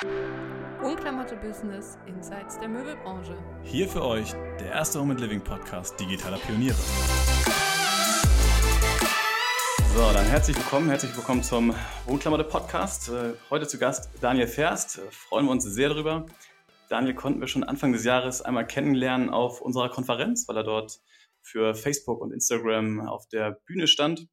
Unklamotte Business Insights der Möbelbranche. Hier für euch der erste Home and Living Podcast digitaler Pioniere. So, dann herzlich willkommen, herzlich willkommen zum Wohnklamotte Podcast. Äh, heute zu Gast Daniel Ferst. Äh, freuen wir uns sehr darüber. Daniel konnten wir schon Anfang des Jahres einmal kennenlernen auf unserer Konferenz, weil er dort für Facebook und Instagram auf der Bühne stand.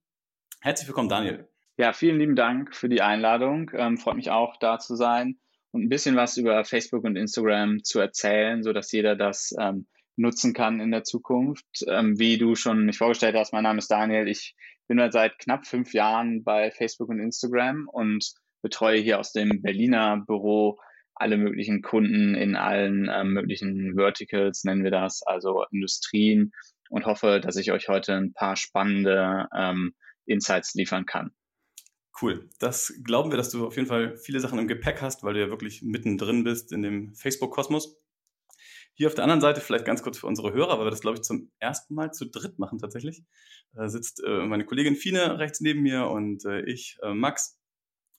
Herzlich willkommen, Daniel. Ja, vielen lieben Dank für die Einladung. Ähm, freut mich auch, da zu sein und ein bisschen was über Facebook und Instagram zu erzählen, so dass jeder das ähm, nutzen kann in der Zukunft. Ähm, wie du schon mich vorgestellt hast, mein Name ist Daniel. Ich bin seit knapp fünf Jahren bei Facebook und Instagram und betreue hier aus dem Berliner Büro alle möglichen Kunden in allen ähm, möglichen Verticals, nennen wir das, also Industrien und hoffe, dass ich euch heute ein paar spannende ähm, Insights liefern kann. Cool. Das glauben wir, dass du auf jeden Fall viele Sachen im Gepäck hast, weil du ja wirklich mittendrin bist in dem Facebook-Kosmos. Hier auf der anderen Seite, vielleicht ganz kurz für unsere Hörer, weil wir das, glaube ich, zum ersten Mal zu dritt machen tatsächlich, da sitzt äh, meine Kollegin Fine rechts neben mir und äh, ich, äh, Max.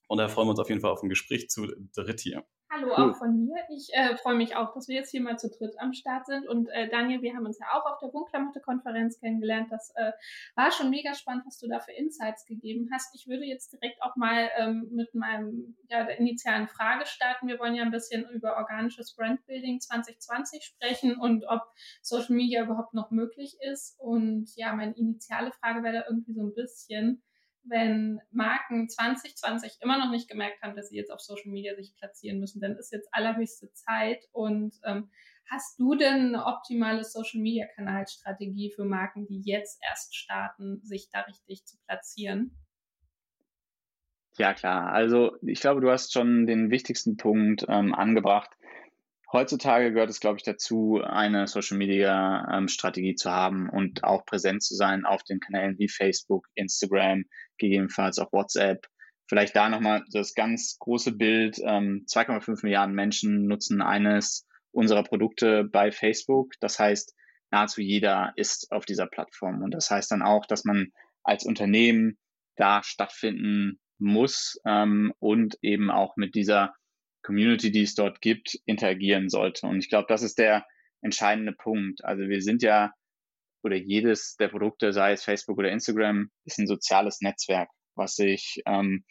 Und da freuen wir uns auf jeden Fall auf ein Gespräch zu dritt hier. Hallo cool. auch von mir. Ich äh, freue mich auch, dass wir jetzt hier mal zu dritt am Start sind. Und äh, Daniel, wir haben uns ja auch auf der Wohnklamotte-Konferenz kennengelernt. Das äh, war schon mega spannend, was du da für Insights gegeben hast. Ich würde jetzt direkt auch mal ähm, mit meinem ja, der initialen Frage starten. Wir wollen ja ein bisschen über organisches Brandbuilding 2020 sprechen und ob Social Media überhaupt noch möglich ist. Und ja, meine initiale Frage wäre da irgendwie so ein bisschen, wenn Marken 2020 immer noch nicht gemerkt haben, dass sie jetzt auf Social Media sich platzieren müssen, dann ist jetzt allerhöchste Zeit. Und ähm, hast du denn eine optimale Social Media Kanalstrategie für Marken, die jetzt erst starten, sich da richtig zu platzieren? Ja, klar. Also ich glaube, du hast schon den wichtigsten Punkt ähm, angebracht. Heutzutage gehört es, glaube ich, dazu, eine Social Media ähm, Strategie zu haben und auch präsent zu sein auf den Kanälen wie Facebook, Instagram, gegebenenfalls auch WhatsApp. Vielleicht da nochmal das ganz große Bild. Ähm, 2,5 Milliarden Menschen nutzen eines unserer Produkte bei Facebook. Das heißt, nahezu jeder ist auf dieser Plattform. Und das heißt dann auch, dass man als Unternehmen da stattfinden muss ähm, und eben auch mit dieser Community, die es dort gibt, interagieren sollte. Und ich glaube, das ist der entscheidende Punkt. Also wir sind ja oder jedes der Produkte, sei es Facebook oder Instagram, ist ein soziales Netzwerk, was sich ähm,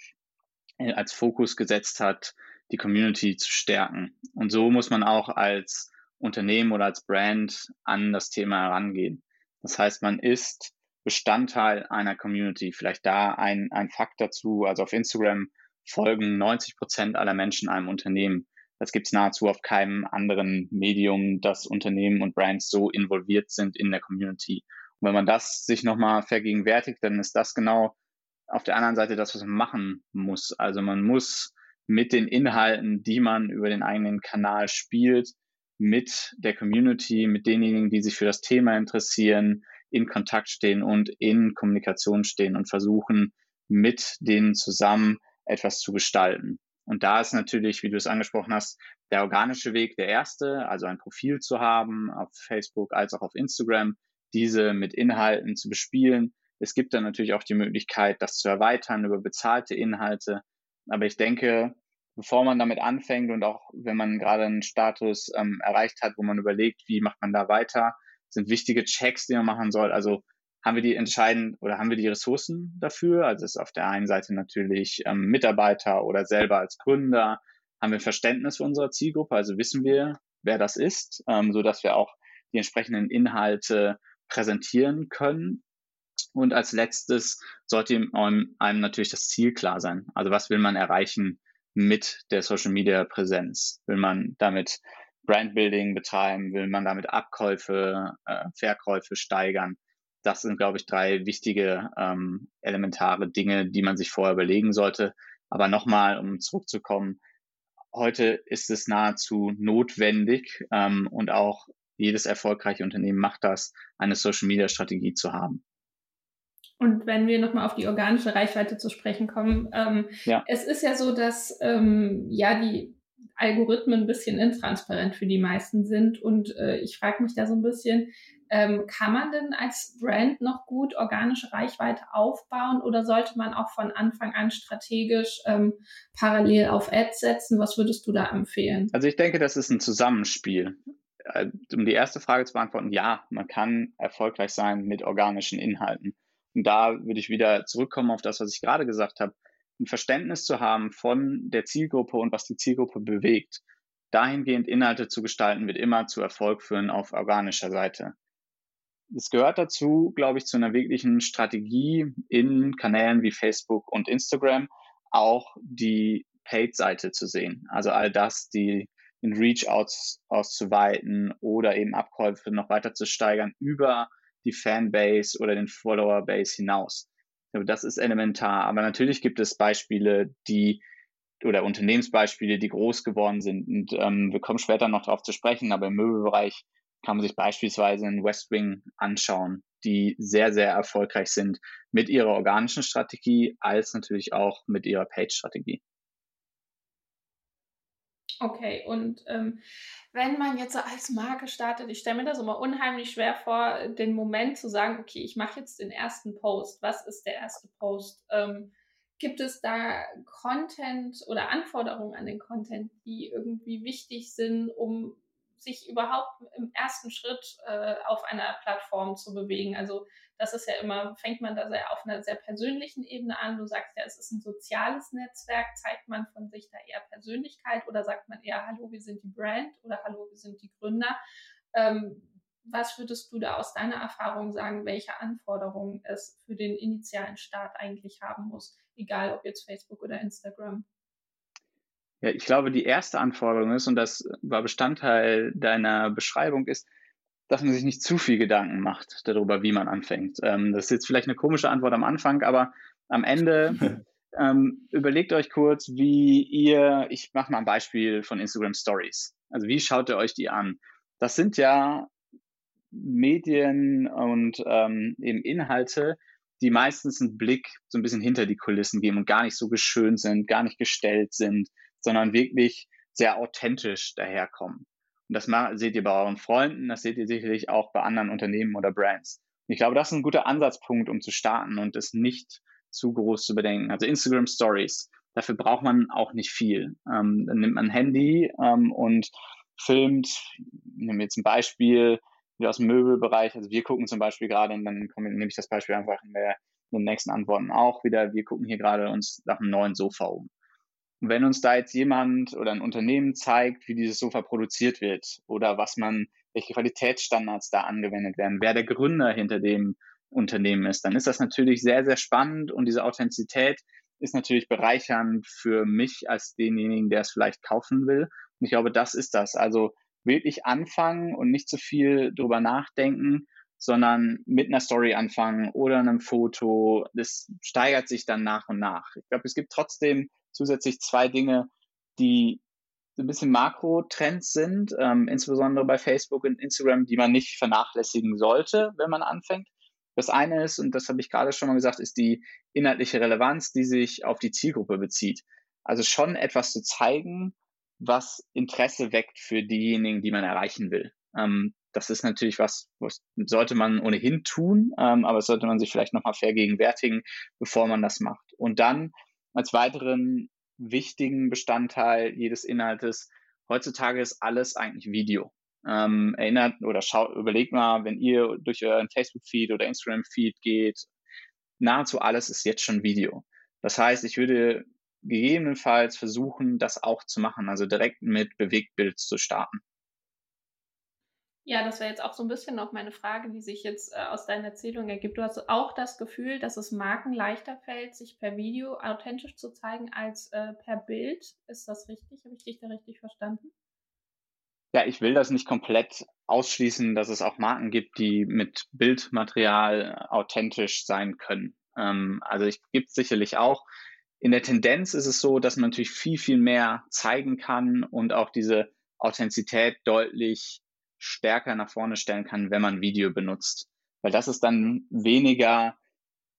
als Fokus gesetzt hat, die Community zu stärken. Und so muss man auch als Unternehmen oder als Brand an das Thema herangehen. Das heißt, man ist Bestandteil einer Community. Vielleicht da ein, ein Fakt dazu. Also auf Instagram folgen 90 Prozent aller Menschen einem Unternehmen. Das gibt es nahezu auf keinem anderen Medium, dass Unternehmen und Brands so involviert sind in der Community. Und wenn man das sich nochmal vergegenwärtigt, dann ist das genau auf der anderen Seite das, was man machen muss. Also man muss mit den Inhalten, die man über den eigenen Kanal spielt, mit der Community, mit denjenigen, die sich für das Thema interessieren, in Kontakt stehen und in Kommunikation stehen und versuchen, mit denen zusammen etwas zu gestalten. Und da ist natürlich, wie du es angesprochen hast, der organische Weg der erste, also ein Profil zu haben auf Facebook als auch auf Instagram, diese mit Inhalten zu bespielen. Es gibt dann natürlich auch die Möglichkeit, das zu erweitern über bezahlte Inhalte. Aber ich denke, bevor man damit anfängt und auch wenn man gerade einen Status ähm, erreicht hat, wo man überlegt, wie macht man da weiter, sind wichtige Checks, die man machen soll. Also haben wir die entscheidend oder haben wir die Ressourcen dafür? Also ist auf der einen Seite natürlich ähm, Mitarbeiter oder selber als Gründer, haben wir Verständnis für unsere Zielgruppe, also wissen wir, wer das ist, ähm, so dass wir auch die entsprechenden Inhalte präsentieren können. Und als letztes sollte einem, einem natürlich das Ziel klar sein. Also was will man erreichen mit der Social Media Präsenz? Will man damit Brandbuilding betreiben? Will man damit Abkäufe, äh, Verkäufe steigern? Das sind, glaube ich, drei wichtige ähm, elementare Dinge, die man sich vorher überlegen sollte. Aber nochmal, um zurückzukommen, heute ist es nahezu notwendig ähm, und auch jedes erfolgreiche Unternehmen macht das, eine Social-Media-Strategie zu haben. Und wenn wir nochmal auf die organische Reichweite zu sprechen kommen, ähm, ja. es ist ja so, dass ähm, ja die Algorithmen ein bisschen intransparent für die meisten sind. Und äh, ich frage mich da so ein bisschen, Ähm, kann man denn als Brand noch gut organische Reichweite aufbauen oder sollte man auch von Anfang an strategisch ähm, parallel auf Ads setzen? Was würdest du da empfehlen? Also ich denke, das ist ein Zusammenspiel. Äh, um die erste Frage zu beantworten, ja, man kann erfolgreich sein mit organischen Inhalten. Und da würde ich wieder zurückkommen auf das, was ich gerade gesagt habe. Ein Verständnis zu haben von der Zielgruppe und was die Zielgruppe bewegt. Dahingehend Inhalte zu gestalten, wird immer zu Erfolg führen auf organischer Seite. Es gehört dazu, glaube ich, zu einer wirklichen Strategie in Kanälen wie Facebook und Instagram auch die Paid-Seite zu sehen. Also all das, die in Reach aus, auszuweiten oder eben Abkäufe noch weiter zu steigern über die Fanbase oder den Follower-Base hinaus. Das ist elementar. Aber natürlich gibt es Beispiele, die oder Unternehmensbeispiele, die groß geworden sind. Und ähm, wir kommen später noch darauf zu sprechen, aber im Möbelbereich kann man sich beispielsweise in West Wing anschauen, die sehr, sehr erfolgreich sind mit ihrer organischen Strategie als natürlich auch mit ihrer Page-Strategie. Okay, und ähm, wenn man jetzt so als Marke startet, ich stelle mir das immer unheimlich schwer vor, den Moment zu sagen, okay, ich mache jetzt den ersten Post. Was ist der erste Post? Ähm, gibt es da Content oder Anforderungen an den Content, die irgendwie wichtig sind, um sich überhaupt im ersten Schritt äh, auf einer Plattform zu bewegen. Also das ist ja immer, fängt man da sehr auf einer sehr persönlichen Ebene an. Du sagst ja, es ist ein soziales Netzwerk. Zeigt man von sich da eher Persönlichkeit oder sagt man eher, hallo, wir sind die Brand oder hallo, wir sind die Gründer? Ähm, was würdest du da aus deiner Erfahrung sagen, welche Anforderungen es für den initialen Start eigentlich haben muss, egal ob jetzt Facebook oder Instagram? Ja, ich glaube, die erste Anforderung ist, und das war Bestandteil deiner Beschreibung, ist, dass man sich nicht zu viel Gedanken macht darüber, wie man anfängt. Ähm, das ist jetzt vielleicht eine komische Antwort am Anfang, aber am Ende ähm, überlegt euch kurz, wie ihr, ich mache mal ein Beispiel von Instagram Stories. Also wie schaut ihr euch die an? Das sind ja Medien und ähm, eben Inhalte, die meistens einen Blick so ein bisschen hinter die Kulissen geben und gar nicht so geschönt sind, gar nicht gestellt sind, sondern wirklich sehr authentisch daherkommen. Und das seht ihr bei euren Freunden, das seht ihr sicherlich auch bei anderen Unternehmen oder Brands. Und ich glaube, das ist ein guter Ansatzpunkt, um zu starten und es nicht zu groß zu bedenken. Also Instagram Stories, dafür braucht man auch nicht viel. Ähm, dann nimmt man ein Handy ähm, und filmt, nehmen wir jetzt ein Beispiel wieder aus dem Möbelbereich. Also wir gucken zum Beispiel gerade, und dann nehme ich das Beispiel einfach in, der, in den nächsten Antworten auch wieder, wir gucken hier gerade uns nach einem neuen Sofa um. Und wenn uns da jetzt jemand oder ein Unternehmen zeigt, wie dieses Sofa produziert wird oder was man, welche Qualitätsstandards da angewendet werden, wer der Gründer hinter dem Unternehmen ist, dann ist das natürlich sehr, sehr spannend und diese Authentizität ist natürlich bereichernd für mich als denjenigen, der es vielleicht kaufen will. Und ich glaube, das ist das. Also wirklich anfangen und nicht zu viel drüber nachdenken, sondern mit einer Story anfangen oder einem Foto. Das steigert sich dann nach und nach. Ich glaube, es gibt trotzdem zusätzlich zwei Dinge, die so ein bisschen Makrotrends sind, ähm, insbesondere bei Facebook und Instagram, die man nicht vernachlässigen sollte, wenn man anfängt. Das eine ist, und das habe ich gerade schon mal gesagt, ist die inhaltliche Relevanz, die sich auf die Zielgruppe bezieht. Also schon etwas zu zeigen, was Interesse weckt für diejenigen, die man erreichen will. Ähm, das ist natürlich was, was sollte man ohnehin tun, ähm, aber sollte man sich vielleicht nochmal vergegenwärtigen, bevor man das macht. Und dann als weiteren wichtigen Bestandteil jedes Inhaltes, heutzutage ist alles eigentlich Video. Ähm, erinnert oder schaut, überlegt mal, wenn ihr durch euren Facebook-Feed oder Instagram-Feed geht, nahezu alles ist jetzt schon Video. Das heißt, ich würde gegebenenfalls versuchen, das auch zu machen, also direkt mit Bewegtbild zu starten. Ja, das wäre jetzt auch so ein bisschen noch meine Frage, die sich jetzt äh, aus deiner Erzählung ergibt. Du hast auch das Gefühl, dass es Marken leichter fällt, sich per Video authentisch zu zeigen als äh, per Bild. Ist das richtig? Habe ich dich da richtig verstanden? Ja, ich will das nicht komplett ausschließen, dass es auch Marken gibt, die mit Bildmaterial authentisch sein können. Ähm, also es gibt sicherlich auch. In der Tendenz ist es so, dass man natürlich viel, viel mehr zeigen kann und auch diese Authentizität deutlich stärker nach vorne stellen kann, wenn man Video benutzt. Weil das ist dann weniger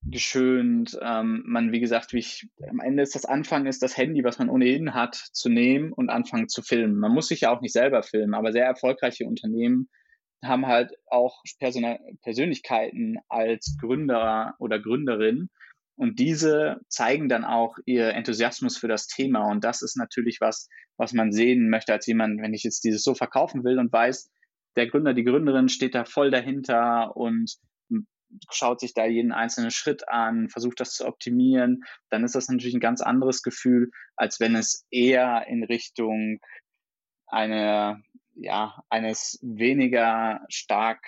geschönt. Ähm, man, wie gesagt, wie ich, am Ende ist das Anfang, ist das Handy, was man ohnehin hat, zu nehmen und anfangen zu filmen. Man muss sich ja auch nicht selber filmen, aber sehr erfolgreiche Unternehmen haben halt auch Person Persönlichkeiten als Gründer oder Gründerin. Und diese zeigen dann auch ihr Enthusiasmus für das Thema. Und das ist natürlich was, was man sehen möchte als jemand, wenn ich jetzt dieses so verkaufen will und weiß, der Gründer, die Gründerin steht da voll dahinter und schaut sich da jeden einzelnen Schritt an, versucht das zu optimieren, dann ist das natürlich ein ganz anderes Gefühl, als wenn es eher in Richtung eine, ja, eines weniger stark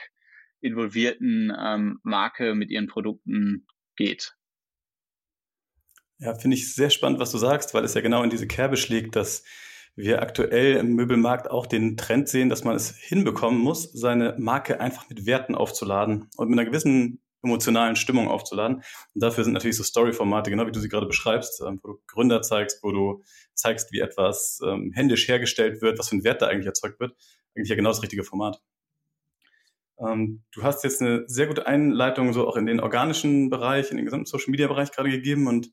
involvierten ähm, Marke mit ihren Produkten geht. Ja, finde ich sehr spannend, was du sagst, weil es ja genau in diese Kerbe schlägt, dass wir aktuell im Möbelmarkt auch den Trend sehen, dass man es hinbekommen muss, seine Marke einfach mit Werten aufzuladen und mit einer gewissen emotionalen Stimmung aufzuladen. Und dafür sind natürlich so Story-Formate, genau wie du sie gerade beschreibst, ähm, wo du Gründer zeigst, wo du zeigst, wie etwas ähm, händisch hergestellt wird, was für ein Wert da eigentlich erzeugt wird. Eigentlich ja genau das richtige Format. Ähm, du hast jetzt eine sehr gute Einleitung so auch in den organischen Bereich, in den gesamten Social-Media-Bereich gerade gegeben und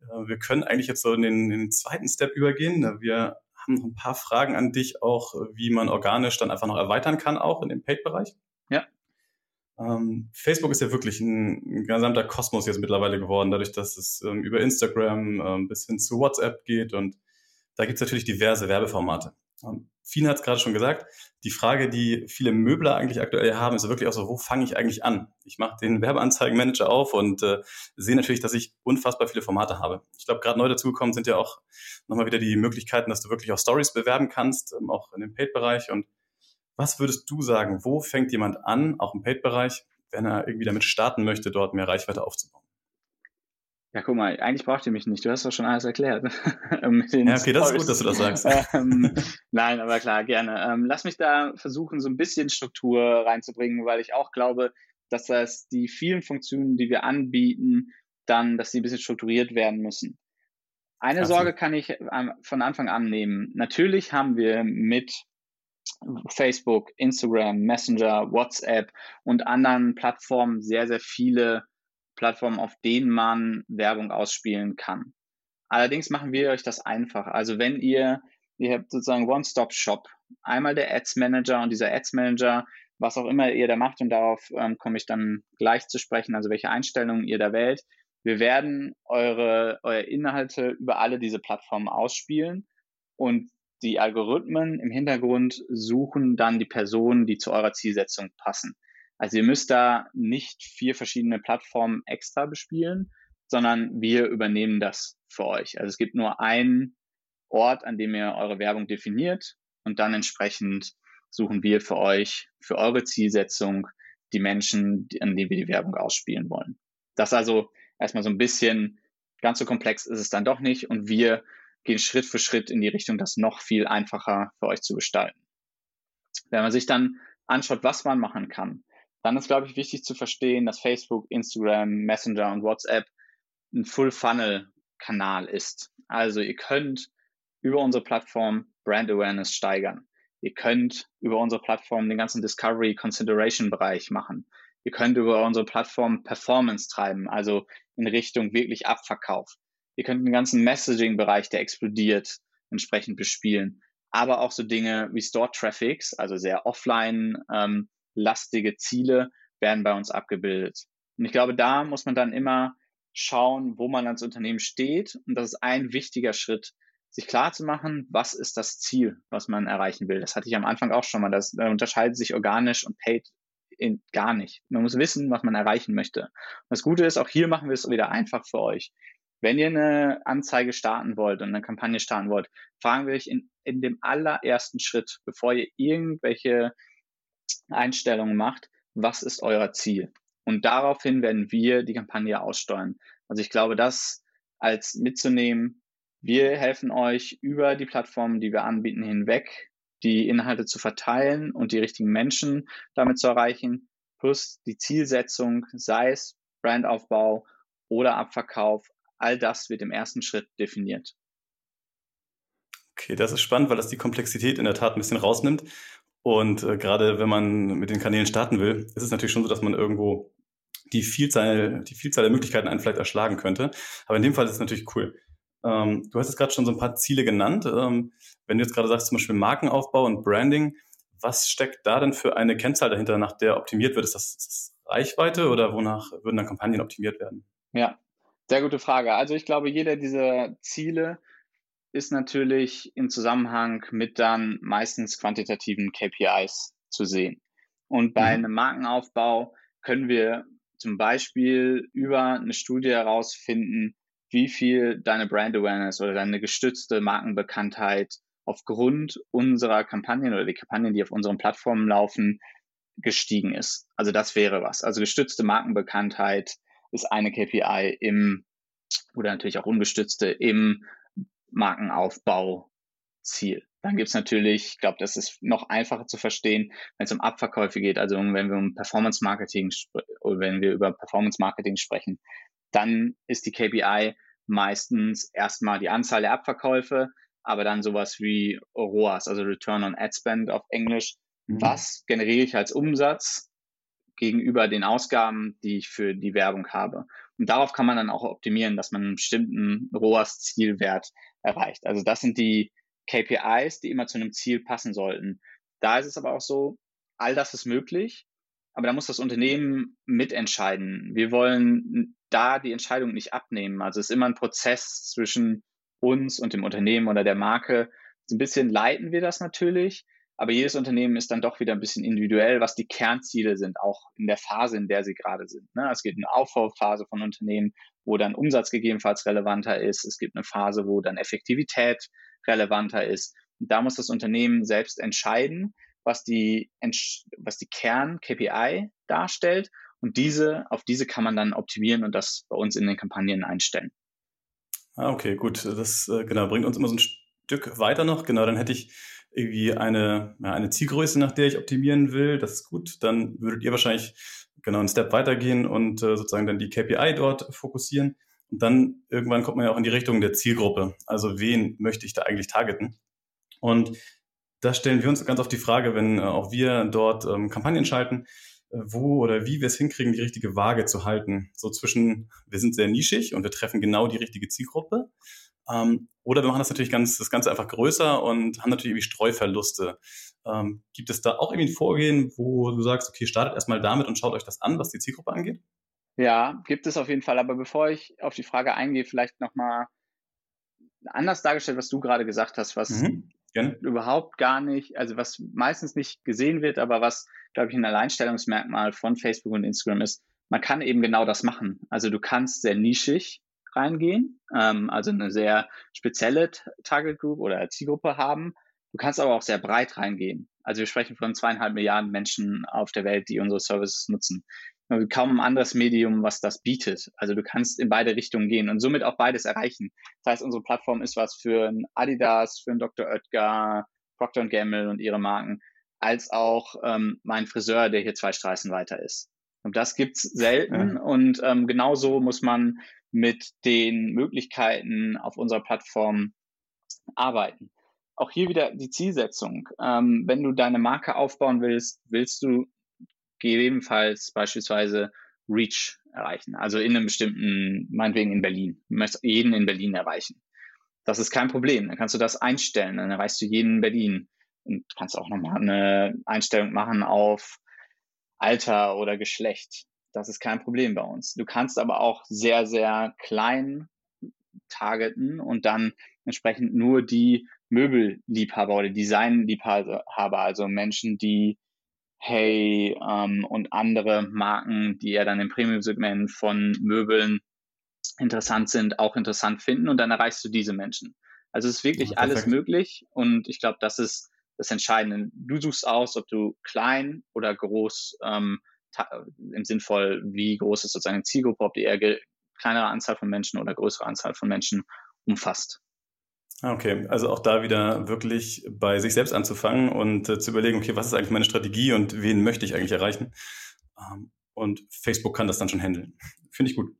äh, wir können eigentlich jetzt so in den, in den zweiten Step übergehen. Wir haben noch ein paar Fragen an dich auch, wie man organisch dann einfach noch erweitern kann, auch in dem Paid-Bereich. Ja. Ähm, Facebook ist ja wirklich ein, ein, gesamter Kosmos jetzt mittlerweile geworden, dadurch, dass es ähm, über Instagram ähm, bis hin zu WhatsApp geht und da gibt es natürlich diverse Werbeformate. Ähm, Fien hat es gerade schon gesagt, die Frage, die viele Möbler eigentlich aktuell haben, ist wirklich auch so, wo fange ich eigentlich an? Ich mache den Werbeanzeigenmanager auf und äh, sehe natürlich, dass ich unfassbar viele Formate habe. Ich glaube, gerade neu dazugekommen sind ja auch nochmal wieder die Möglichkeiten, dass du wirklich auch Stories bewerben kannst, ähm, auch in dem Paid-Bereich. Und was würdest du sagen, wo fängt jemand an, auch im Paid-Bereich, wenn er irgendwie damit starten möchte, dort mehr Reichweite aufzubauen? Ja, guck mal, eigentlich braucht ihr mich nicht. Du hast doch schon alles erklärt. ja, okay, das ist gut, dass du das sagst. ähm, nein, aber klar, gerne. Ähm, lass mich da versuchen, so ein bisschen Struktur reinzubringen, weil ich auch glaube, dass das die vielen Funktionen, die wir anbieten, dann, dass sie ein bisschen strukturiert werden müssen. Eine Absolut. Sorge kann ich ähm, von Anfang an nehmen. Natürlich haben wir mit Facebook, Instagram, Messenger, WhatsApp und anderen Plattformen sehr, sehr viele Plattformen, auf denen man Werbung ausspielen kann. Allerdings machen wir euch das einfach. Also wenn ihr, ihr habt sozusagen One-Stop-Shop, einmal der Ads Manager und dieser Ads Manager, was auch immer ihr da macht und darauf ähm, komme ich dann gleich zu sprechen, also welche Einstellungen ihr da wählt. Wir werden eure, eure Inhalte über alle diese Plattformen ausspielen und die Algorithmen im Hintergrund suchen dann die Personen, die zu eurer Zielsetzung passen. Also ihr müsst da nicht vier verschiedene Plattformen extra bespielen, sondern wir übernehmen das für euch. Also es gibt nur einen Ort, an dem ihr eure Werbung definiert und dann entsprechend suchen wir für euch, für eure Zielsetzung, die Menschen, an denen wir die Werbung ausspielen wollen. Das also erstmal so ein bisschen, ganz so komplex ist es dann doch nicht und wir gehen Schritt für Schritt in die Richtung, das noch viel einfacher für euch zu gestalten. Wenn man sich dann anschaut, was man machen kann, dann ist, glaube ich, wichtig zu verstehen, dass Facebook, Instagram, Messenger und WhatsApp ein Full-Funnel-Kanal ist. Also ihr könnt über unsere Plattform Brand Awareness steigern. Ihr könnt über unsere Plattform den ganzen Discovery Consideration Bereich machen. Ihr könnt über unsere Plattform Performance treiben, also in Richtung wirklich Abverkauf. Ihr könnt den ganzen Messaging Bereich, der explodiert, entsprechend bespielen. Aber auch so Dinge wie Store Traffics, also sehr offline ähm, lastige Ziele werden bei uns abgebildet. Und ich glaube, da muss man dann immer schauen, wo man als Unternehmen steht. Und das ist ein wichtiger Schritt, sich klar zu machen, was ist das Ziel, was man erreichen will. Das hatte ich am Anfang auch schon mal. Das unterscheidet sich organisch und paid in, gar nicht. Man muss wissen, was man erreichen möchte. Und das Gute ist, auch hier machen wir es wieder einfach für euch. Wenn ihr eine Anzeige starten wollt und eine Kampagne starten wollt, fragen wir euch in, in dem allerersten Schritt, bevor ihr irgendwelche Einstellungen macht, was ist euer Ziel? Und daraufhin werden wir die Kampagne aussteuern. Also ich glaube, das als mitzunehmen, wir helfen euch über die Plattformen, die wir anbieten, hinweg, die Inhalte zu verteilen und die richtigen Menschen damit zu erreichen, plus die Zielsetzung, sei es Brandaufbau oder Abverkauf, all das wird im ersten Schritt definiert. Okay, das ist spannend, weil das die Komplexität in der Tat ein bisschen rausnimmt und äh, gerade wenn man mit den Kanälen starten will, ist es natürlich schon so, dass man irgendwo die Vielzahl, die Vielzahl der Möglichkeiten einen vielleicht erschlagen könnte. Aber in dem Fall ist es natürlich cool. Ähm, du hast jetzt gerade schon so ein paar Ziele genannt. Ähm, wenn du jetzt gerade sagst, zum Beispiel Markenaufbau und Branding, Was steckt da denn für eine Kennzahl dahinter, nach der optimiert wird? Ist das, ist das Reichweite oder wonach würden dann Kampagnen optimiert werden? Ja, sehr gute Frage. Also ich glaube, jeder dieser Ziele ist natürlich im Zusammenhang mit dann meistens quantitativen KPIs zu sehen. Und bei mhm. einem Markenaufbau können wir zum Beispiel über eine Studie herausfinden, wie viel deine Brand Awareness oder deine gestützte Markenbekanntheit aufgrund unserer Kampagnen oder die Kampagnen, die auf unseren Plattformen laufen, gestiegen ist. Also das wäre was. Also gestützte Markenbekanntheit ist eine KPI im oder natürlich auch ungestützte im Markenaufbauziel. Dann gibt es natürlich, ich glaube, das ist noch einfacher zu verstehen, wenn es um Abverkäufe geht, also wenn wir um Performance Marketing oder wenn wir über Performance Marketing sprechen, dann ist die KPI meistens erstmal die Anzahl der Abverkäufe, aber dann sowas wie ROAS, also Return on Ad Spend auf Englisch. Mhm. Was generiere ich als Umsatz gegenüber den Ausgaben, die ich für die Werbung habe? Und darauf kann man dann auch optimieren, dass man einen bestimmten ROAS-Zielwert erreicht. Also das sind die KPIs, die immer zu einem Ziel passen sollten. Da ist es aber auch so, all das ist möglich, aber da muss das Unternehmen mitentscheiden. Wir wollen da die Entscheidung nicht abnehmen. Also es ist immer ein Prozess zwischen uns und dem Unternehmen oder der Marke. So ein bisschen leiten wir das natürlich, aber jedes Unternehmen ist dann doch wieder ein bisschen individuell, was die Kernziele sind, auch in der Phase, in der sie gerade sind. Ne? Es gibt eine Aufbauphase von Unternehmen, wo dann Umsatz gegebenenfalls relevanter ist. Es gibt eine Phase, wo dann Effektivität relevanter ist. Und da muss das Unternehmen selbst entscheiden, was die, was die Kern-KPI darstellt. Und diese, auf diese kann man dann optimieren und das bei uns in den Kampagnen einstellen. Ah, okay, gut. Das äh, genau bringt uns immer so ein Stück weiter noch. Genau, dann hätte ich irgendwie eine, ja, eine Zielgröße, nach der ich optimieren will. Das ist gut. Dann würdet ihr wahrscheinlich genau einen Step weitergehen und äh, sozusagen dann die KPI dort fokussieren. Und dann irgendwann kommt man ja auch in die Richtung der Zielgruppe. Also wen möchte ich da eigentlich targeten? Und da stellen wir uns ganz oft die Frage, wenn äh, auch wir dort ähm, Kampagnen schalten, äh, wo oder wie wir es hinkriegen, die richtige Waage zu halten. So zwischen, wir sind sehr nischig und wir treffen genau die richtige Zielgruppe. Ähm, oder wir machen das natürlich ganz, das Ganze einfach größer und haben natürlich irgendwie Streuverluste. Ähm, gibt es da auch irgendwie ein Vorgehen, wo du sagst, okay, startet erstmal damit und schaut euch das an, was die Zielgruppe angeht? Ja, gibt es auf jeden Fall. Aber bevor ich auf die Frage eingehe, vielleicht nochmal anders dargestellt, was du gerade gesagt hast, was mhm, überhaupt gar nicht, also was meistens nicht gesehen wird, aber was, glaube ich, ein Alleinstellungsmerkmal von Facebook und Instagram ist, man kann eben genau das machen. Also du kannst sehr nischig reingehen, ähm, also eine sehr spezielle Target Group oder Zielgruppe haben. Du kannst aber auch sehr breit reingehen. Also wir sprechen von zweieinhalb Milliarden Menschen auf der Welt, die unsere Services nutzen kaum ein anderes Medium, was das bietet. Also du kannst in beide Richtungen gehen und somit auch beides erreichen. Das heißt, unsere Plattform ist was für ein Adidas, für ein Dr. Oetker, Procter Gamble und ihre Marken, als auch ähm, mein Friseur, der hier zwei Straßen weiter ist. Und das gibt's selten ja. und ähm, genauso muss man mit den Möglichkeiten auf unserer Plattform arbeiten. Auch hier wieder die Zielsetzung. Ähm, wenn du deine Marke aufbauen willst, willst du gegebenenfalls beispielsweise Reach erreichen. Also in einem bestimmten, meinetwegen in Berlin. Du möchtest jeden in Berlin erreichen. Das ist kein Problem. Dann kannst du das einstellen. Dann erreichst du jeden in Berlin. Und kannst auch nochmal eine Einstellung machen auf Alter oder Geschlecht. Das ist kein Problem bei uns. Du kannst aber auch sehr, sehr klein targeten und dann entsprechend nur die Möbelliebhaber oder Designliebhaber, also Menschen, die Hey ähm, und andere Marken, die ja dann im Premium-Segment von Möbeln interessant sind, auch interessant finden und dann erreichst du diese Menschen. Also es ist wirklich ja, alles möglich und ich glaube, das ist das Entscheidende. Du suchst aus, ob du klein oder groß ähm, im Sinnvoll, wie groß ist sozusagen die Zielgruppe, ob die eher kleinere Anzahl von Menschen oder größere Anzahl von Menschen umfasst. Ah, okay, also auch da wieder wirklich bei sich selbst anzufangen und äh, zu überlegen, okay, was ist eigentlich meine Strategie und wen möchte ich eigentlich erreichen? Ähm, und Facebook kann das dann schon handeln. Finde ich gut.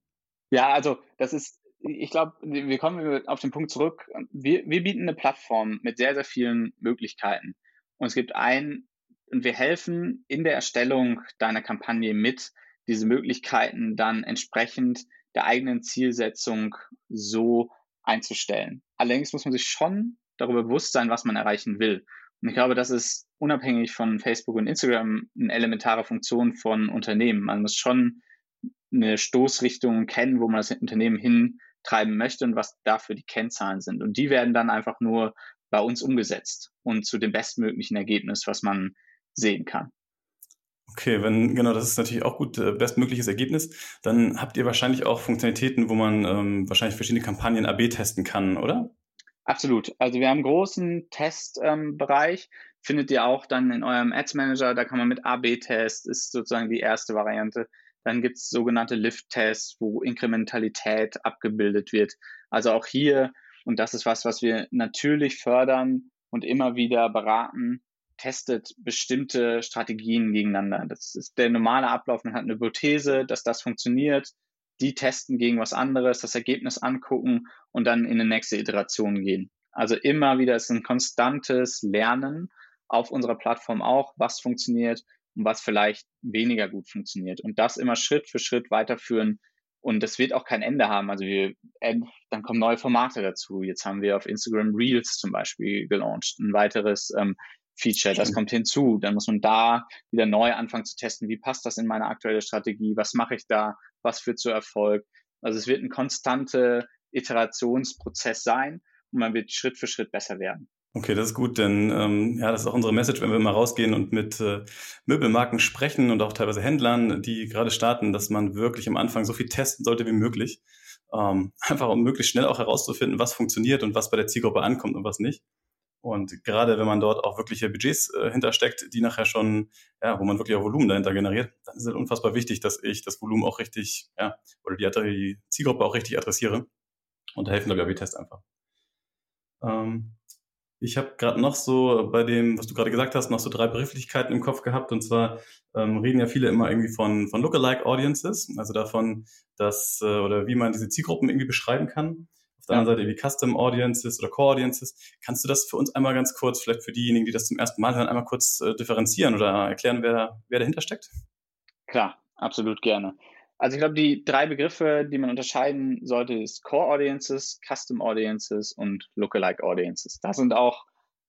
Ja, also das ist, ich glaube, wir kommen auf den Punkt zurück. Wir, wir bieten eine Plattform mit sehr, sehr vielen Möglichkeiten. Und es gibt ein, und wir helfen in der Erstellung deiner Kampagne mit, diese Möglichkeiten dann entsprechend der eigenen Zielsetzung so einzustellen. Allerdings muss man sich schon darüber bewusst sein, was man erreichen will. Und ich glaube, das ist unabhängig von Facebook und Instagram eine elementare Funktion von Unternehmen. Man muss schon eine Stoßrichtung kennen, wo man das Unternehmen hintreiben möchte und was dafür die Kennzahlen sind. Und die werden dann einfach nur bei uns umgesetzt und zu dem bestmöglichen Ergebnis, was man sehen kann. Okay, wenn, genau, das ist natürlich auch gut, äh, bestmögliches Ergebnis. Dann habt ihr wahrscheinlich auch Funktionalitäten, wo man ähm, wahrscheinlich verschiedene Kampagnen AB testen kann, oder? Absolut. Also wir haben einen großen Testbereich, ähm, findet ihr auch dann in eurem Ads Manager, da kann man mit AB-Test, ist sozusagen die erste Variante. Dann gibt es sogenannte Lift-Tests, wo Inkrementalität abgebildet wird. Also auch hier, und das ist was, was wir natürlich fördern und immer wieder beraten, testet bestimmte Strategien gegeneinander. Das ist der normale Ablauf. Man hat eine Hypothese, dass das funktioniert. Die testen gegen was anderes, das Ergebnis angucken und dann in die nächste Iteration gehen. Also immer wieder ist ein konstantes Lernen auf unserer Plattform auch, was funktioniert und was vielleicht weniger gut funktioniert. Und das immer Schritt für Schritt weiterführen. Und das wird auch kein Ende haben. Also wir, dann kommen neue Formate dazu. Jetzt haben wir auf Instagram Reels zum Beispiel gelauncht. Ein weiteres ähm, Feature, das kommt hinzu. Dann muss man da wieder neu anfangen zu testen, wie passt das in meine aktuelle Strategie, was mache ich da, was führt zu Erfolg. Also es wird ein konstanter Iterationsprozess sein und man wird Schritt für Schritt besser werden. Okay, das ist gut, denn ähm, ja, das ist auch unsere Message, wenn wir mal rausgehen und mit äh, Möbelmarken sprechen und auch teilweise Händlern, die gerade starten, dass man wirklich am Anfang so viel testen sollte wie möglich. Ähm, einfach um möglichst schnell auch herauszufinden, was funktioniert und was bei der Zielgruppe ankommt und was nicht. Und gerade wenn man dort auch wirkliche Budgets äh, hintersteckt, die nachher schon, ja, wo man wirklich auch Volumen dahinter generiert, dann ist es unfassbar wichtig, dass ich das Volumen auch richtig, ja, oder die, Zielgruppe auch richtig adressiere. Und da helfen, ich, AB-Tests einfach. Ähm, ich habe gerade noch so bei dem, was du gerade gesagt hast, noch so drei Begrifflichkeiten im Kopf gehabt. Und zwar ähm, reden ja viele immer irgendwie von, von Lookalike Audiences, also davon, dass, äh, oder wie man diese Zielgruppen irgendwie beschreiben kann. Der ja. anderen Seite irgendwie Custom Audiences oder Core Audiences. Kannst du das für uns einmal ganz kurz, vielleicht für diejenigen, die das zum ersten Mal hören, einmal kurz äh, differenzieren oder erklären, wer, wer dahinter steckt? Klar, absolut gerne. Also ich glaube, die drei Begriffe, die man unterscheiden sollte, ist Core Audiences, Custom Audiences und Lookalike Audiences. Das sind auch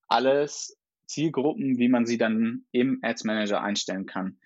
alles Zielgruppen, wie man sie dann im Ads Manager einstellen kann.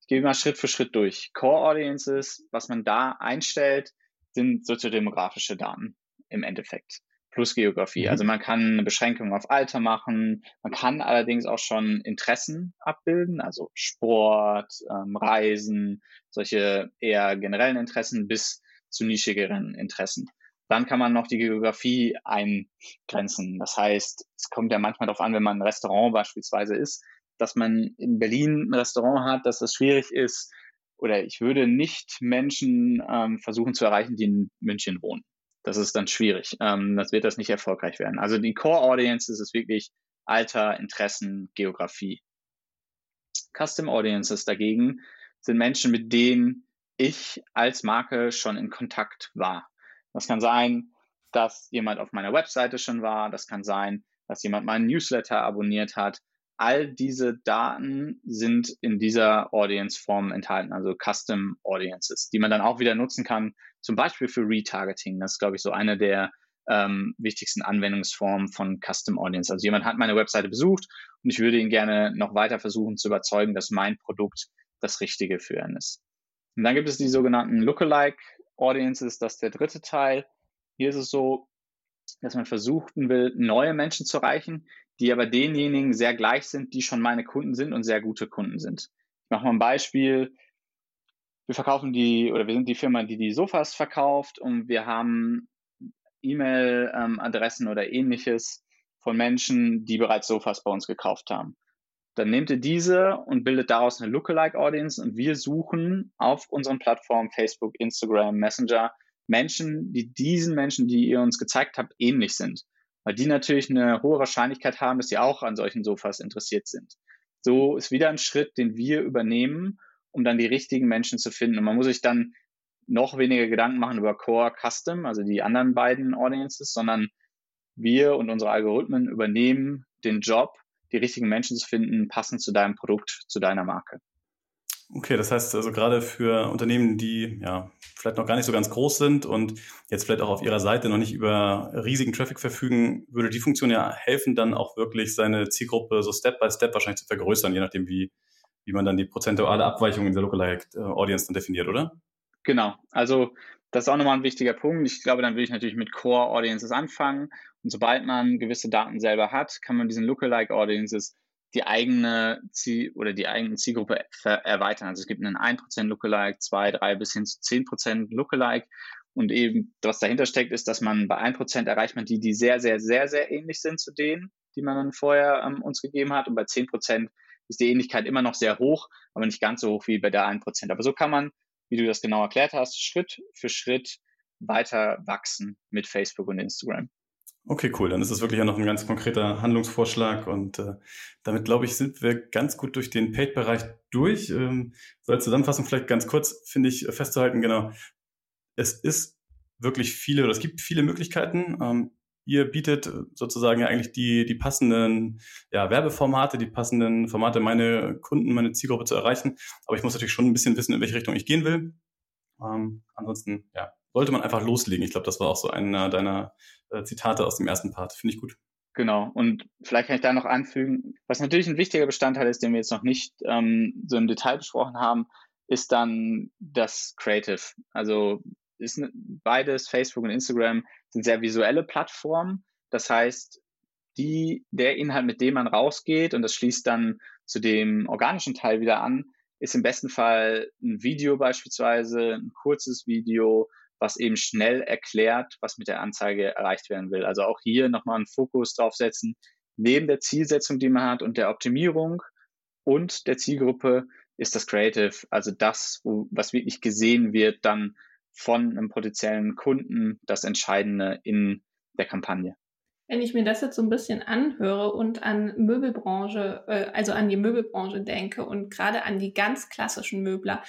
Ich gehe mal Schritt für Schritt durch. Core Audiences, was man da einstellt, sind soziodemografische Daten im Endeffekt plus Geografie. Mhm. Also man kann eine Beschränkung auf Alter machen, man kann allerdings auch schon Interessen abbilden, also Sport, ähm, Reisen, solche eher generellen Interessen bis zu nischigeren Interessen. Dann kann man noch die Geografie eingrenzen. Das heißt, es kommt ja manchmal darauf an, wenn man ein Restaurant beispielsweise ist, dass man in Berlin ein Restaurant hat, dass es schwierig ist, oder ich würde nicht Menschen ähm, versuchen zu erreichen, die in München wohnen das ist dann schwierig. Ähm, das wird das nicht erfolgreich werden. Also die Core Audience ist es wirklich Alter, Interessen, Geografie. Custom Audiences dagegen sind Menschen, mit denen ich als Marke schon in Kontakt war. Das kann sein, dass jemand auf meiner Webseite schon war. Das kann sein, dass jemand meinen Newsletter abonniert hat. All diese Daten sind in dieser Audience-Form enthalten, also Custom Audiences, die man dann auch wieder nutzen kann, zum Beispiel für Retargeting. Das ist, glaube ich, so eine der ähm, wichtigsten Anwendungsformen von Custom Audience. Also jemand hat meine Webseite besucht und ich würde ihn gerne noch weiter versuchen zu überzeugen, dass mein Produkt das Richtige für ihn ist. Und dann gibt es die sogenannten Lookalike Audiences, das ist der dritte Teil. Hier ist es so, dass man versuchen will, neue Menschen zu erreichen, die aber denjenigen sehr gleich sind, die schon meine Kunden sind und sehr gute Kunden sind. Ich mache mal ein Beispiel wir verkaufen die oder wir sind die Firma, die die Sofas verkauft und wir haben E-Mail-Adressen oder ähnliches von Menschen, die bereits Sofas bei uns gekauft haben. Dann nehmt ihr diese und bildet daraus eine Lookalike Audience und wir suchen auf unseren Plattformen Facebook, Instagram, Messenger Menschen, die diesen Menschen, die ihr uns gezeigt habt, ähnlich sind. Weil die natürlich eine hohe Wahrscheinlichkeit haben, dass sie auch an solchen Sofas interessiert sind. So ist wieder ein Schritt, den wir übernehmen um dann die richtigen Menschen zu finden. Und man muss sich dann noch weniger Gedanken machen über Core Custom, also die anderen beiden Audiences, sondern wir und unsere Algorithmen übernehmen den Job, die richtigen Menschen zu finden, passend zu deinem Produkt, zu deiner Marke. Okay, das heißt also gerade für Unternehmen, die ja vielleicht noch gar nicht so ganz groß sind und jetzt vielleicht auch auf ihrer Seite noch nicht über riesigen Traffic verfügen, würde die Funktion ja helfen, dann auch wirklich seine Zielgruppe so Step by Step wahrscheinlich zu vergrößern, je nachdem, wie, wie man dann die prozentuale Abweichung in der Lookalike äh, Audience dann definiert, oder? Genau. Also das ist auch nochmal ein wichtiger Punkt. Ich glaube, dann würde ich natürlich mit Core Audiences anfangen. Und sobald man gewisse Daten selber hat, kann man diesen Lookalike Audiences die eigene Ziel oder die eigene Zielgruppe erweitern. Also es gibt einen 1% Lookalike, 2, 3 bis hin zu 10% Lookalike. Und eben, was dahinter steckt, ist, dass man bei 1% erreicht man die, die sehr, sehr, sehr, sehr ähnlich sind zu denen, die man dann vorher ähm, uns gegeben hat. Und bei 10% ist die Ähnlichkeit immer noch sehr hoch, aber nicht ganz so hoch wie bei der 1%. Aber so kann man, wie du das genau erklärt hast, Schritt für Schritt weiter wachsen mit Facebook und Instagram. Okay, cool. Dann ist es wirklich ja noch ein ganz konkreter Handlungsvorschlag und äh, damit, glaube ich, sind wir ganz gut durch den Paid-Bereich durch. Ähm, so als Zusammenfassung vielleicht ganz kurz, finde ich, festzuhalten, genau, es ist wirklich viele oder es gibt viele Möglichkeiten. Ähm, ihr bietet sozusagen ja eigentlich die, die passenden ja, Werbeformate, die passenden Formate, meine Kunden, meine Zielgruppe zu erreichen. Aber ich muss natürlich schon ein bisschen wissen, in welche Richtung ich gehen will. Ähm, ansonsten, ja, sollte man einfach loslegen. Ich glaube, das war auch so einer deiner äh, Zitate aus dem ersten Part. Finde ich gut. Genau. Und vielleicht kann ich da noch anfügen, was natürlich ein wichtiger Bestandteil ist, den wir jetzt noch nicht ähm, so im Detail besprochen haben, ist dann das Creative. Also ist beides, Facebook und Instagram, sind sehr visuelle Plattformen. Das heißt, die, der Inhalt, mit dem man rausgeht, und das schließt dann zu dem organischen Teil wieder an, ist im besten Fall ein Video beispielsweise, ein kurzes Video, was eben schnell erklärt, was mit der Anzeige erreicht werden will. Also auch hier nochmal einen Fokus drauf setzen, neben der Zielsetzung, die man hat und der Optimierung und der Zielgruppe ist das Creative, also das, wo, was wirklich gesehen wird, dann von einem potenziellen Kunden, das Entscheidende in der Kampagne. Wenn ich mir das jetzt so ein bisschen anhöre und an Möbelbranche, äh, also an die Möbelbranche denke und gerade an die ganz klassischen Möbler,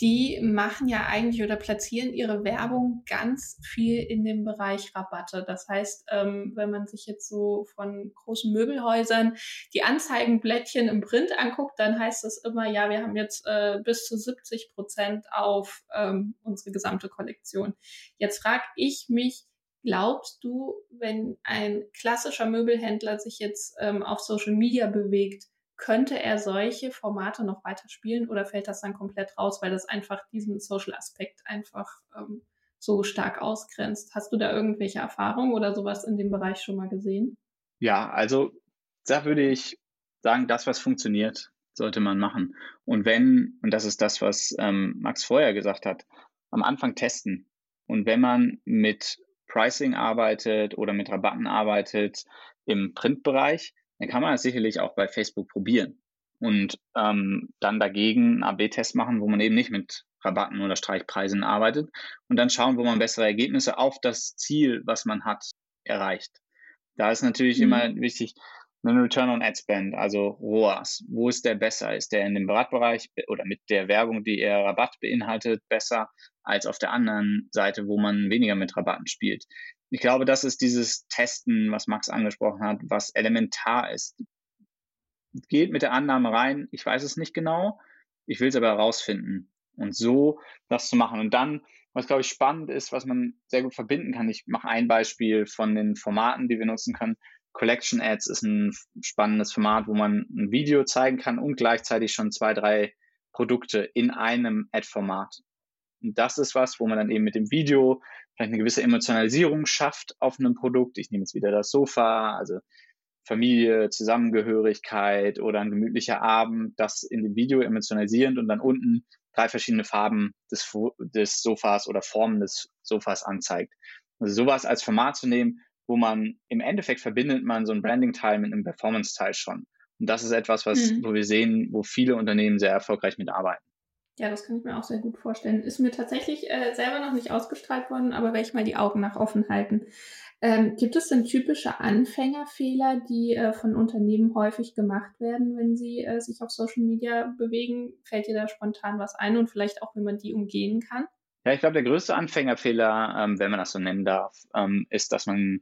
die machen ja eigentlich oder platzieren ihre Werbung ganz viel in dem Bereich Rabatte. Das heißt, ähm, wenn man sich jetzt so von großen Möbelhäusern die Anzeigenblättchen im Print anguckt, dann heißt es immer, ja, wir haben jetzt äh, bis zu 70 Prozent auf ähm, unsere gesamte Kollektion. Jetzt frage ich mich, glaubst du, wenn ein klassischer Möbelhändler sich jetzt ähm, auf Social Media bewegt, könnte er solche Formate noch weiter spielen oder fällt das dann komplett raus, weil das einfach diesen Social-Aspekt einfach ähm, so stark ausgrenzt? Hast du da irgendwelche Erfahrungen oder sowas in dem Bereich schon mal gesehen? Ja, also da würde ich sagen, das, was funktioniert, sollte man machen. Und wenn, und das ist das, was ähm, Max vorher gesagt hat, am Anfang testen. Und wenn man mit Pricing arbeitet oder mit Rabatten arbeitet im Printbereich, dann kann man das sicherlich auch bei Facebook probieren und ähm, dann dagegen einen AB-Test machen, wo man eben nicht mit Rabatten oder Streichpreisen arbeitet und dann schauen, wo man bessere Ergebnisse auf das Ziel, was man hat, erreicht. Da ist natürlich mhm. immer wichtig, einen Return on Ad Spend, also ROAS. Wo ist der besser? Ist der in dem Rabattbereich oder mit der Werbung, die eher Rabatt beinhaltet, besser als auf der anderen Seite, wo man weniger mit Rabatten spielt? Ich glaube, das ist dieses Testen, was Max angesprochen hat, was elementar ist. Geht mit der Annahme rein, ich weiß es nicht genau, ich will es aber herausfinden. Und so das zu machen. Und dann, was glaube ich spannend ist, was man sehr gut verbinden kann. Ich mache ein Beispiel von den Formaten, die wir nutzen können. Collection Ads ist ein spannendes Format, wo man ein Video zeigen kann und gleichzeitig schon zwei, drei Produkte in einem Ad-Format. Und das ist was, wo man dann eben mit dem Video vielleicht eine gewisse Emotionalisierung schafft auf einem Produkt. Ich nehme jetzt wieder das Sofa, also Familie, Zusammengehörigkeit oder ein gemütlicher Abend, das in dem Video emotionalisierend und dann unten drei verschiedene Farben des, des Sofas oder Formen des Sofas anzeigt. Also sowas als Format zu nehmen, wo man im Endeffekt verbindet man so ein Branding-Teil mit einem Performance-Teil schon. Und das ist etwas, was, mhm. wo wir sehen, wo viele Unternehmen sehr erfolgreich mitarbeiten. Ja, das kann ich mir auch sehr gut vorstellen. Ist mir tatsächlich äh, selber noch nicht ausgestrahlt worden, aber werde ich mal die Augen nach offen halten. Ähm, gibt es denn typische Anfängerfehler, die äh, von Unternehmen häufig gemacht werden, wenn sie äh, sich auf Social Media bewegen? Fällt dir da spontan was ein und vielleicht auch, wie man die umgehen kann? Ja, ich glaube, der größte Anfängerfehler, ähm, wenn man das so nennen darf, ähm, ist, dass man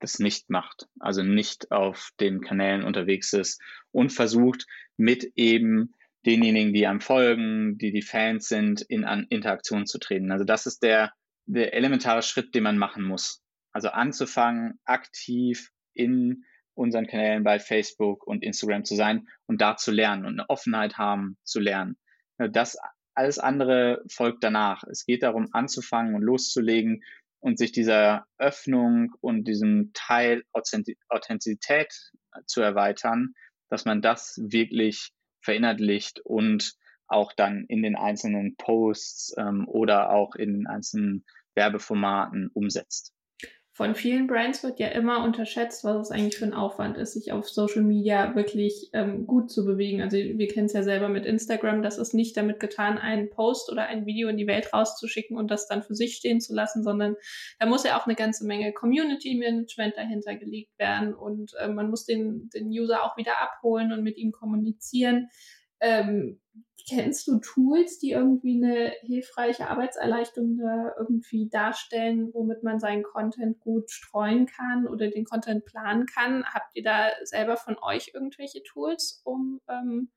das nicht macht. Also nicht auf den Kanälen unterwegs ist und versucht, mit eben denjenigen, die einem folgen, die die Fans sind, in an Interaktion zu treten. Also das ist der, der elementare Schritt, den man machen muss. Also anzufangen, aktiv in unseren Kanälen bei Facebook und Instagram zu sein und da zu lernen und eine Offenheit haben zu lernen. Das alles andere folgt danach. Es geht darum, anzufangen und loszulegen und sich dieser Öffnung und diesem Teil Authentizität zu erweitern, dass man das wirklich verinnerlicht und auch dann in den einzelnen Posts ähm, oder auch in den einzelnen Werbeformaten umsetzt von vielen Brands wird ja immer unterschätzt, was es eigentlich für ein Aufwand ist, sich auf Social Media wirklich ähm, gut zu bewegen. Also wir kennen es ja selber mit Instagram, das ist nicht damit getan, einen Post oder ein Video in die Welt rauszuschicken und das dann für sich stehen zu lassen, sondern da muss ja auch eine ganze Menge Community Management dahinter gelegt werden und äh, man muss den, den User auch wieder abholen und mit ihm kommunizieren. Ähm, kennst du Tools, die irgendwie eine hilfreiche Arbeitserleichterung da irgendwie darstellen, womit man seinen Content gut streuen kann oder den Content planen kann? Habt ihr da selber von euch irgendwelche Tools, um ähm,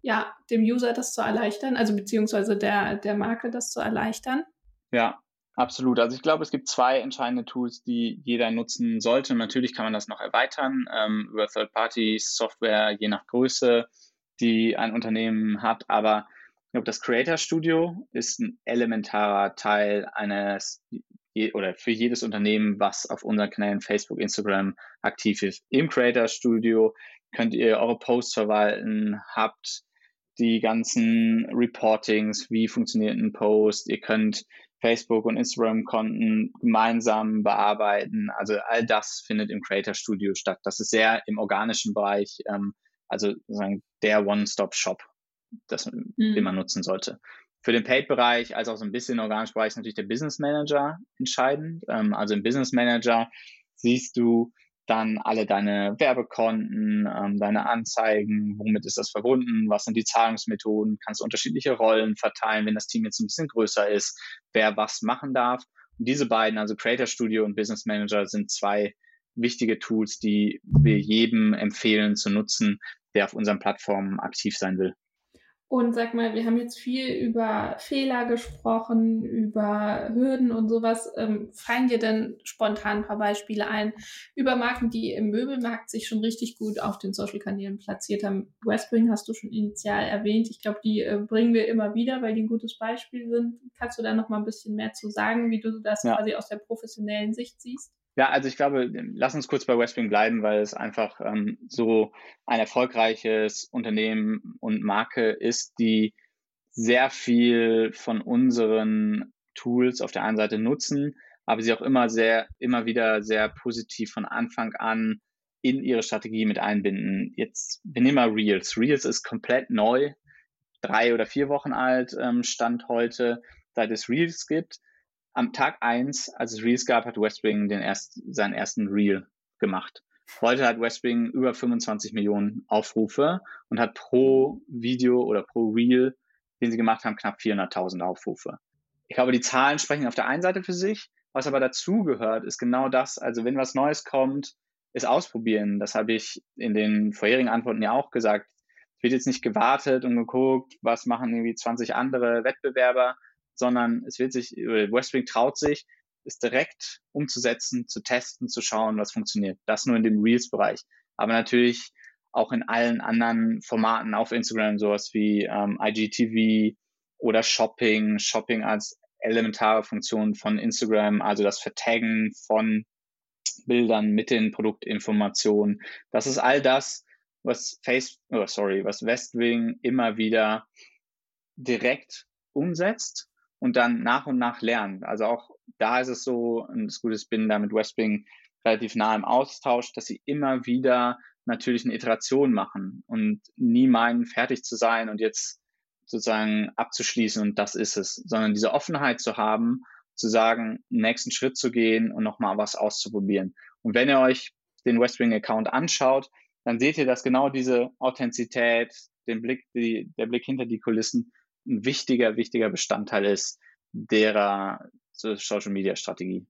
ja, dem User das zu erleichtern, also beziehungsweise der, der Marke das zu erleichtern? Ja, Absolut. Also ich glaube, es gibt zwei entscheidende Tools, die jeder nutzen sollte. natürlich kann man das noch erweitern ähm, über Third-Party-Software, je nach Größe die ein Unternehmen hat. Aber ich glaube, das Creator Studio ist ein elementarer Teil eines oder für jedes Unternehmen, was auf unseren Kanälen Facebook, Instagram aktiv ist. Im Creator Studio könnt ihr eure Posts verwalten, habt die ganzen Reportings, wie funktioniert ein Post, ihr könnt Facebook und Instagram-Konten gemeinsam bearbeiten. Also all das findet im Creator Studio statt. Das ist sehr im organischen Bereich ähm, also sozusagen der One-Stop-Shop, mhm. den man nutzen sollte. Für den Paid-Bereich, als auch so ein bisschen organischen Bereich, ist natürlich der Business Manager entscheidend. Ähm, also im Business Manager siehst du dann alle deine Werbekonten, ähm, deine Anzeigen, womit ist das verbunden, was sind die Zahlungsmethoden, kannst du unterschiedliche Rollen verteilen, wenn das Team jetzt ein bisschen größer ist, wer was machen darf. Und diese beiden, also Creator Studio und Business Manager, sind zwei wichtige Tools, die wir jedem empfehlen zu nutzen, der auf unseren Plattformen aktiv sein will. Und sag mal, wir haben jetzt viel über Fehler gesprochen, über Hürden und sowas. Ähm, fallen dir denn spontan ein paar Beispiele ein über Marken, die im Möbelmarkt sich schon richtig gut auf den Social-Kanälen platziert haben? Westwing hast du schon initial erwähnt. Ich glaube, die äh, bringen wir immer wieder, weil die ein gutes Beispiel sind. Kannst du da noch mal ein bisschen mehr zu sagen, wie du das ja. quasi aus der professionellen Sicht siehst? Ja, also ich glaube, lass uns kurz bei Westwing bleiben, weil es einfach ähm, so ein erfolgreiches Unternehmen und Marke ist, die sehr viel von unseren Tools auf der einen Seite nutzen, aber sie auch immer sehr, immer wieder sehr positiv von Anfang an in ihre Strategie mit einbinden. Jetzt, wir nehmen mal Reels. Reels ist komplett neu, drei oder vier Wochen alt, ähm, Stand heute, seit es Reels gibt am Tag eins, als es Reels gab, hat Westwing den erst, seinen ersten Reel gemacht. Heute hat Westwing über 25 Millionen Aufrufe und hat pro Video oder pro Reel, den sie gemacht haben, knapp 400.000 Aufrufe. Ich glaube, die Zahlen sprechen auf der einen Seite für sich. Was aber dazu gehört, ist genau das. Also wenn was Neues kommt, ist ausprobieren. Das habe ich in den vorherigen Antworten ja auch gesagt. Es wird jetzt nicht gewartet und geguckt, was machen irgendwie 20 andere Wettbewerber, sondern es wird sich, Westwing traut sich, es direkt umzusetzen, zu testen, zu schauen, was funktioniert. Das nur in dem Reels-Bereich. Aber natürlich auch in allen anderen Formaten auf Instagram, sowas wie ähm, IGTV oder Shopping, Shopping als elementare Funktion von Instagram, also das Vertaggen von Bildern mit den Produktinformationen. Das ist all das, was Face, oh, sorry, was Westwing immer wieder direkt umsetzt und dann nach und nach lernen. Also auch da ist es so, und das Gute ist, bin da mit Westwing relativ nah im Austausch, dass sie immer wieder natürlich eine Iteration machen und nie meinen, fertig zu sein und jetzt sozusagen abzuschließen und das ist es, sondern diese Offenheit zu haben, zu sagen, nächsten Schritt zu gehen und nochmal was auszuprobieren. Und wenn ihr euch den Westwing-Account anschaut, dann seht ihr, dass genau diese Authentizität, den Blick, die, der Blick hinter die Kulissen ein wichtiger, wichtiger Bestandteil ist derer Social Media Strategie.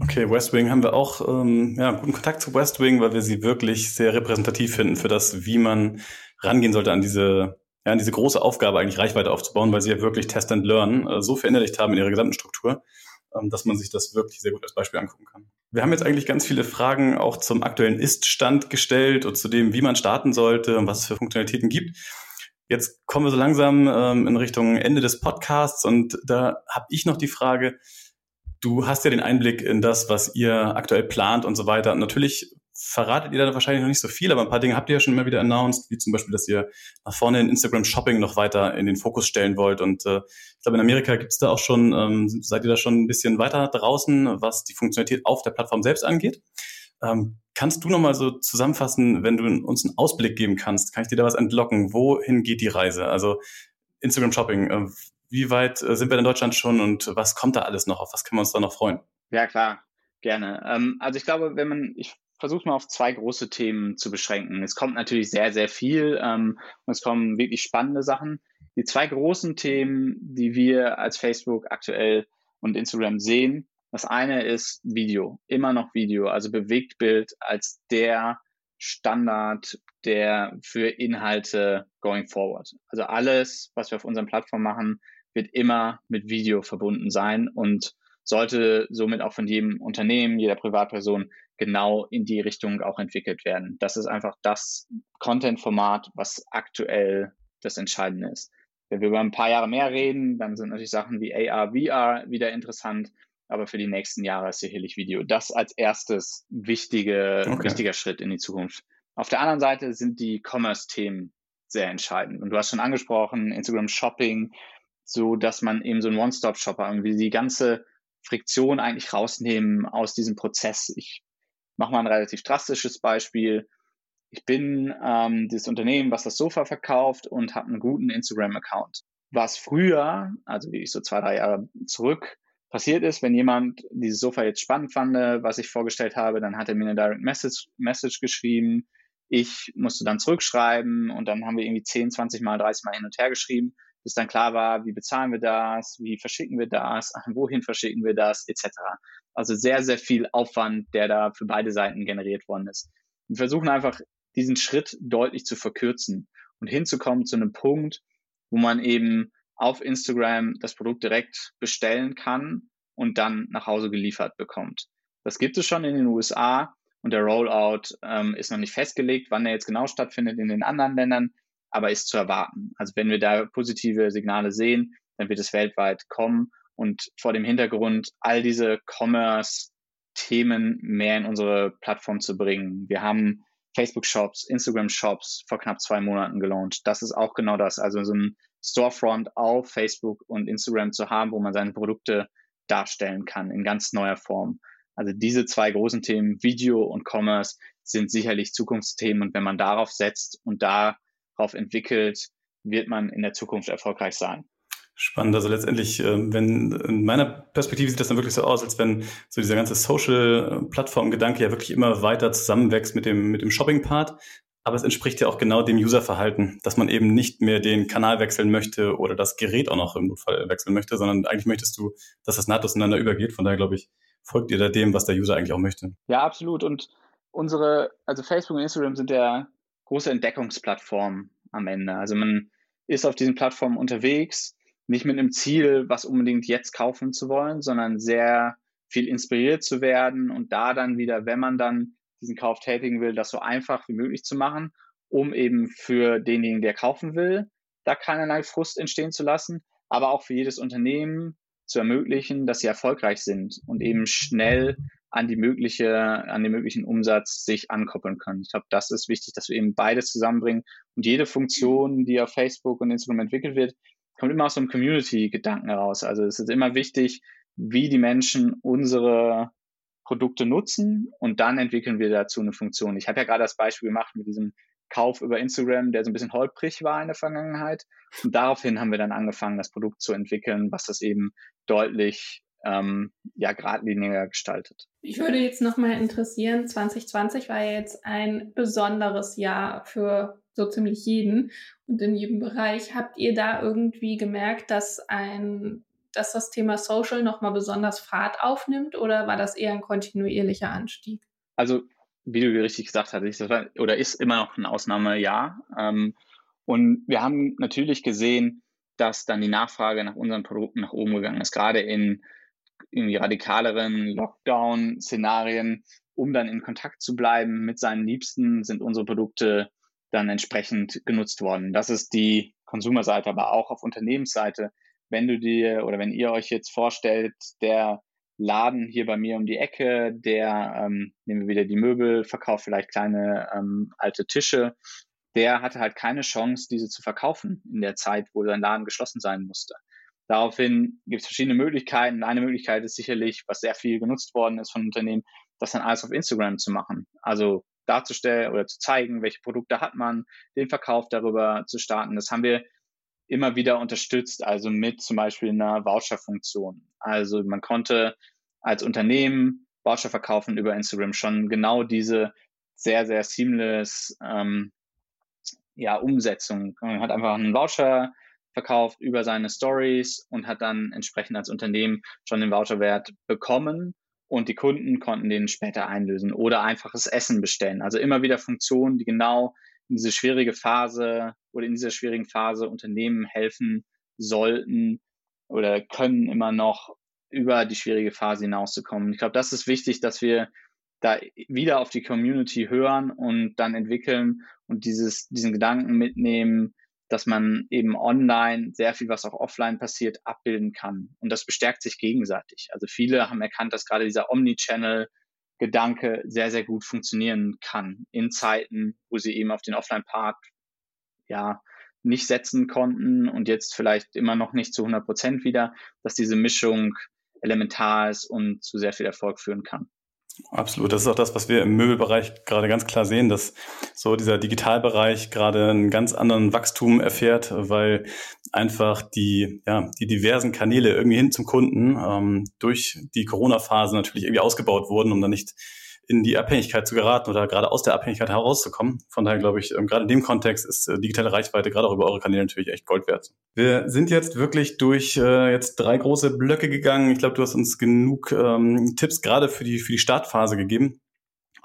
Okay, Westwing haben wir auch ähm, ja, guten Kontakt zu Westwing, weil wir sie wirklich sehr repräsentativ finden für das, wie man rangehen sollte an diese ja, an diese große Aufgabe eigentlich Reichweite aufzubauen, weil sie ja wirklich Test and Learn äh, so verinnerlicht haben in ihrer gesamten Struktur, ähm, dass man sich das wirklich sehr gut als Beispiel angucken kann. Wir haben jetzt eigentlich ganz viele Fragen auch zum aktuellen Ist-Stand gestellt und zu dem, wie man starten sollte und was es für Funktionalitäten gibt. Jetzt kommen wir so langsam ähm, in Richtung Ende des Podcasts und da habe ich noch die Frage, du hast ja den Einblick in das, was ihr aktuell plant und so weiter. Natürlich verratet ihr da wahrscheinlich noch nicht so viel, aber ein paar Dinge habt ihr ja schon immer wieder announced, wie zum Beispiel, dass ihr nach vorne in Instagram Shopping noch weiter in den Fokus stellen wollt. Und äh, ich glaube, in Amerika gibt es da auch schon, ähm, seid ihr da schon ein bisschen weiter draußen, was die Funktionalität auf der Plattform selbst angeht. Ähm, kannst du nochmal so zusammenfassen, wenn du uns einen Ausblick geben kannst, kann ich dir da was entlocken? Wohin geht die Reise? Also Instagram Shopping, äh, wie weit äh, sind wir in Deutschland schon und was kommt da alles noch? Auf was können wir uns da noch freuen? Ja, klar, gerne. Ähm, also ich glaube, wenn man, ich versuche mal auf zwei große Themen zu beschränken. Es kommt natürlich sehr, sehr viel ähm, und es kommen wirklich spannende Sachen. Die zwei großen Themen, die wir als Facebook aktuell und Instagram sehen, das eine ist Video, immer noch Video, also Bewegtbild als der Standard, der für Inhalte going forward. Also alles, was wir auf unseren Plattformen machen, wird immer mit Video verbunden sein und sollte somit auch von jedem Unternehmen, jeder Privatperson genau in die Richtung auch entwickelt werden. Das ist einfach das Content-Format, was aktuell das Entscheidende ist. Wenn wir über ein paar Jahre mehr reden, dann sind natürlich Sachen wie AR, VR wieder interessant, aber für die nächsten Jahre ist sicherlich Video. Das als erstes wichtige, okay. wichtiger Schritt in die Zukunft. Auf der anderen Seite sind die Commerce-Themen sehr entscheidend. Und du hast schon angesprochen, Instagram Shopping, so dass man eben so ein One-Stop-Shopper irgendwie die ganze Friktion eigentlich rausnehmen aus diesem Prozess. Ich mache mal ein relativ drastisches Beispiel. Ich bin ähm, das Unternehmen, was das Sofa verkauft und habe einen guten Instagram-Account. Was früher, also wie ich so zwei, drei Jahre zurück, passiert ist, wenn jemand dieses Sofa jetzt spannend fand, was ich vorgestellt habe, dann hat er mir eine Direct Message, Message geschrieben. Ich musste dann zurückschreiben und dann haben wir irgendwie 10, 20 Mal, 30 Mal hin und her geschrieben bis dann klar war, wie bezahlen wir das, wie verschicken wir das, wohin verschicken wir das, etc. Also sehr, sehr viel Aufwand, der da für beide Seiten generiert worden ist. Wir versuchen einfach, diesen Schritt deutlich zu verkürzen und hinzukommen zu einem Punkt, wo man eben auf Instagram das Produkt direkt bestellen kann und dann nach Hause geliefert bekommt. Das gibt es schon in den USA und der Rollout ähm, ist noch nicht festgelegt, wann er jetzt genau stattfindet in den anderen Ländern aber ist zu erwarten. Also wenn wir da positive Signale sehen, dann wird es weltweit kommen und vor dem Hintergrund all diese Commerce-Themen mehr in unsere Plattform zu bringen. Wir haben Facebook-Shops, Instagram-Shops vor knapp zwei Monaten gelauncht. Das ist auch genau das. Also so ein Storefront auf Facebook und Instagram zu haben, wo man seine Produkte darstellen kann in ganz neuer Form. Also diese zwei großen Themen, Video und Commerce, sind sicherlich Zukunftsthemen. Und wenn man darauf setzt und da darauf entwickelt, wird man in der Zukunft erfolgreich sein. Spannend. Also letztendlich, ähm, wenn in meiner Perspektive sieht das dann wirklich so aus, als wenn so dieser ganze Social-Plattform-Gedanke ja wirklich immer weiter zusammenwächst mit dem, mit dem Shopping-Part. Aber es entspricht ja auch genau dem User-Verhalten, dass man eben nicht mehr den Kanal wechseln möchte oder das Gerät auch noch im Notfall wechseln möchte, sondern eigentlich möchtest du, dass das nahtlos ineinander übergeht. Von daher glaube ich, folgt ihr da dem, was der User eigentlich auch möchte. Ja, absolut. Und unsere, also Facebook und Instagram sind ja große Entdeckungsplattform am Ende. Also man ist auf diesen Plattformen unterwegs, nicht mit einem Ziel, was unbedingt jetzt kaufen zu wollen, sondern sehr viel inspiriert zu werden und da dann wieder, wenn man dann diesen Kauf tätigen will, das so einfach wie möglich zu machen, um eben für denjenigen, der kaufen will, da keinerlei Frust entstehen zu lassen, aber auch für jedes Unternehmen zu ermöglichen, dass sie erfolgreich sind und eben schnell an die mögliche, an den möglichen Umsatz sich ankoppeln können. Ich glaube, das ist wichtig, dass wir eben beides zusammenbringen. Und jede Funktion, die auf Facebook und Instagram entwickelt wird, kommt immer aus so einem Community-Gedanken heraus. Also es ist immer wichtig, wie die Menschen unsere Produkte nutzen und dann entwickeln wir dazu eine Funktion. Ich habe ja gerade das Beispiel gemacht mit diesem Kauf über Instagram, der so ein bisschen holprig war in der Vergangenheit. Und daraufhin haben wir dann angefangen, das Produkt zu entwickeln, was das eben deutlich ähm, ja geradliniger gestaltet. Ich würde jetzt nochmal interessieren, 2020 war ja jetzt ein besonderes Jahr für so ziemlich jeden und in jedem Bereich. Habt ihr da irgendwie gemerkt, dass ein dass das Thema Social nochmal besonders Fahrt aufnimmt oder war das eher ein kontinuierlicher Anstieg? Also, wie du richtig gesagt hast, das war, oder ist immer noch ein Ausnahmejahr. Ähm, Und wir haben natürlich gesehen, dass dann die Nachfrage nach unseren Produkten nach oben gegangen ist, gerade in irgendwie radikaleren Lockdown-Szenarien, um dann in Kontakt zu bleiben mit seinen Liebsten, sind unsere Produkte dann entsprechend genutzt worden. Das ist die Konsumerseite, aber auch auf Unternehmensseite. Wenn du dir oder wenn ihr euch jetzt vorstellt, der Laden hier bei mir um die Ecke, der, ähm, nehmen wir wieder die Möbel, verkauft vielleicht kleine ähm, alte Tische, der hatte halt keine Chance, diese zu verkaufen in der Zeit, wo sein Laden geschlossen sein musste. Daraufhin gibt es verschiedene Möglichkeiten. Eine Möglichkeit ist sicherlich, was sehr viel genutzt worden ist von Unternehmen, das dann alles auf Instagram zu machen. Also darzustellen oder zu zeigen, welche Produkte hat man, den Verkauf darüber zu starten. Das haben wir immer wieder unterstützt, also mit zum Beispiel einer Voucher-Funktion. Also man konnte als Unternehmen Voucher verkaufen über Instagram schon genau diese sehr, sehr seamless ähm, ja, Umsetzung. Man hat einfach einen Voucher verkauft über seine Stories und hat dann entsprechend als Unternehmen schon den Voucherwert bekommen und die Kunden konnten den später einlösen oder einfaches Essen bestellen. Also immer wieder Funktionen, die genau in diese schwierige Phase oder in dieser schwierigen Phase Unternehmen helfen sollten oder können immer noch über die schwierige Phase hinauszukommen. Ich glaube, das ist wichtig, dass wir da wieder auf die Community hören und dann entwickeln und dieses, diesen Gedanken mitnehmen, dass man eben online sehr viel, was auch offline passiert, abbilden kann. Und das bestärkt sich gegenseitig. Also viele haben erkannt, dass gerade dieser Omnichannel-Gedanke sehr, sehr gut funktionieren kann in Zeiten, wo sie eben auf den Offline-Part ja nicht setzen konnten und jetzt vielleicht immer noch nicht zu 100 Prozent wieder, dass diese Mischung elementar ist und zu sehr viel Erfolg führen kann. Absolut. Das ist auch das, was wir im Möbelbereich gerade ganz klar sehen, dass so dieser Digitalbereich gerade einen ganz anderen Wachstum erfährt, weil einfach die, ja, die diversen Kanäle irgendwie hin zum Kunden ähm, durch die Corona-Phase natürlich irgendwie ausgebaut wurden, um dann nicht in die Abhängigkeit zu geraten oder gerade aus der Abhängigkeit herauszukommen. Von daher glaube ich, ähm, gerade in dem Kontext ist äh, digitale Reichweite gerade auch über eure Kanäle natürlich echt Gold wert. Wir sind jetzt wirklich durch äh, jetzt drei große Blöcke gegangen. Ich glaube, du hast uns genug ähm, Tipps gerade für die, für die Startphase gegeben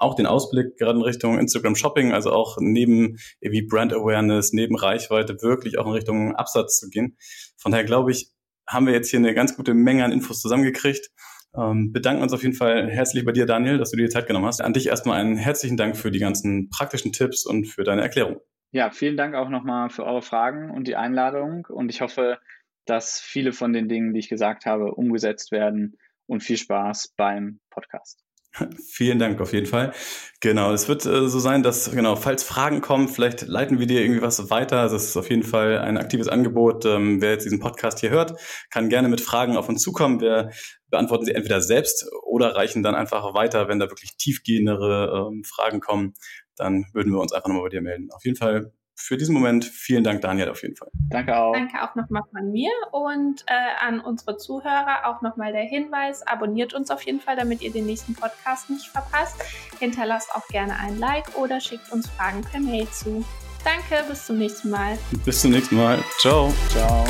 auch den Ausblick gerade in Richtung Instagram Shopping, also auch neben wie Brand Awareness, neben Reichweite wirklich auch in Richtung Absatz zu gehen. Von daher glaube ich, haben wir jetzt hier eine ganz gute Menge an Infos zusammengekriegt. Ähm, bedanken uns auf jeden Fall herzlich bei dir, Daniel, dass du dir die Zeit genommen hast. An dich erstmal einen herzlichen Dank für die ganzen praktischen Tipps und für deine Erklärung. Ja, vielen Dank auch nochmal für eure Fragen und die Einladung. Und ich hoffe, dass viele von den Dingen, die ich gesagt habe, umgesetzt werden. Und viel Spaß beim Podcast. Vielen Dank auf jeden Fall. Genau, es wird äh, so sein, dass, genau, falls Fragen kommen, vielleicht leiten wir dir irgendwie was weiter. Das ist auf jeden Fall ein aktives Angebot. Ähm, wer jetzt diesen Podcast hier hört, kann gerne mit Fragen auf uns zukommen. Wir beantworten sie entweder selbst oder reichen dann einfach weiter, wenn da wirklich tiefgehendere ähm, Fragen kommen. Dann würden wir uns einfach nochmal bei dir melden. Auf jeden Fall für diesen Moment vielen Dank, Daniel, auf jeden Fall. Danke auch. Danke auch nochmal von mir und äh, an unsere Zuhörer auch nochmal der Hinweis, abonniert uns auf jeden Fall, damit ihr den nächsten Podcast nicht verpasst. Hinterlasst auch gerne ein Like oder schickt uns Fragen per Mail zu. Danke, bis zum nächsten Mal. Bis zum nächsten Mal. Ciao. Ciao.